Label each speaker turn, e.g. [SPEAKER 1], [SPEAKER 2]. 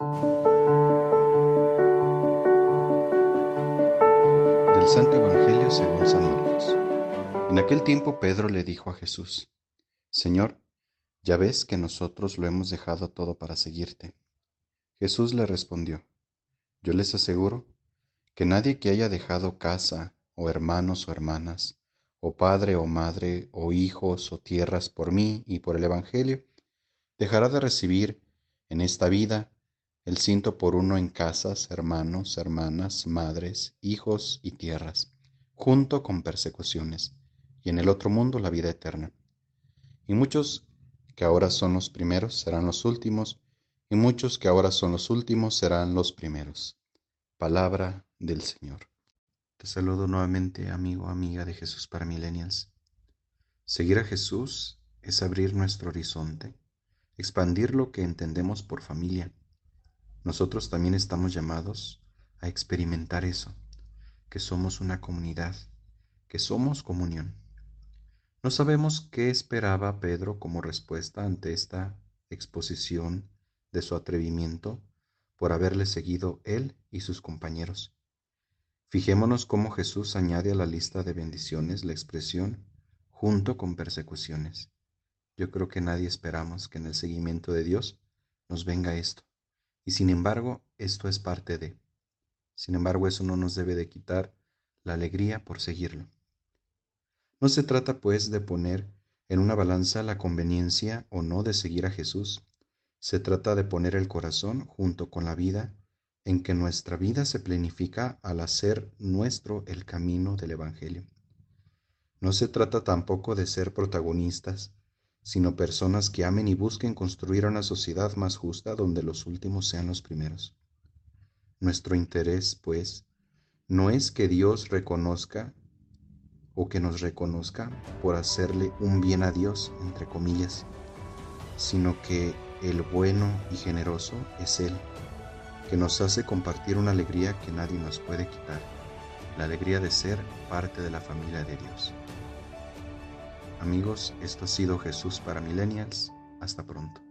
[SPEAKER 1] Del Santo Evangelio según San Marcos. En aquel tiempo Pedro le dijo a Jesús, Señor, ya ves que nosotros lo hemos dejado todo para seguirte. Jesús le respondió, Yo les aseguro que nadie que haya dejado casa, o hermanos o hermanas, o padre o madre, o hijos o tierras por mí y por el Evangelio, dejará de recibir en esta vida el ciento por uno en casas, hermanos, hermanas, madres, hijos y tierras, junto con persecuciones, y en el otro mundo la vida eterna. Y muchos que ahora son los primeros serán los últimos, y muchos que ahora son los últimos serán los primeros. Palabra del Señor. Te saludo nuevamente, amigo, amiga de Jesús para Millennials. Seguir a Jesús es abrir nuestro horizonte, expandir lo que entendemos por familia. Nosotros también estamos llamados a experimentar eso, que somos una comunidad, que somos comunión. No sabemos qué esperaba Pedro como respuesta ante esta exposición de su atrevimiento por haberle seguido él y sus compañeros. Fijémonos cómo Jesús añade a la lista de bendiciones la expresión junto con persecuciones. Yo creo que nadie esperamos que en el seguimiento de Dios nos venga esto. Y sin embargo, esto es parte de. Sin embargo, eso no nos debe de quitar la alegría por seguirlo. No se trata pues de poner en una balanza la conveniencia o no de seguir a Jesús. Se trata de poner el corazón junto con la vida en que nuestra vida se planifica al hacer nuestro el camino del Evangelio. No se trata tampoco de ser protagonistas, sino personas que amen y busquen construir una sociedad más justa donde los últimos sean los primeros. Nuestro interés, pues, no es que Dios reconozca o que nos reconozca por hacerle un bien a Dios, entre comillas, sino que el bueno y generoso es Él, que nos hace compartir una alegría que nadie nos puede quitar, la alegría de ser parte de la familia de Dios. Amigos, esto ha sido Jesús para Millennials. Hasta pronto.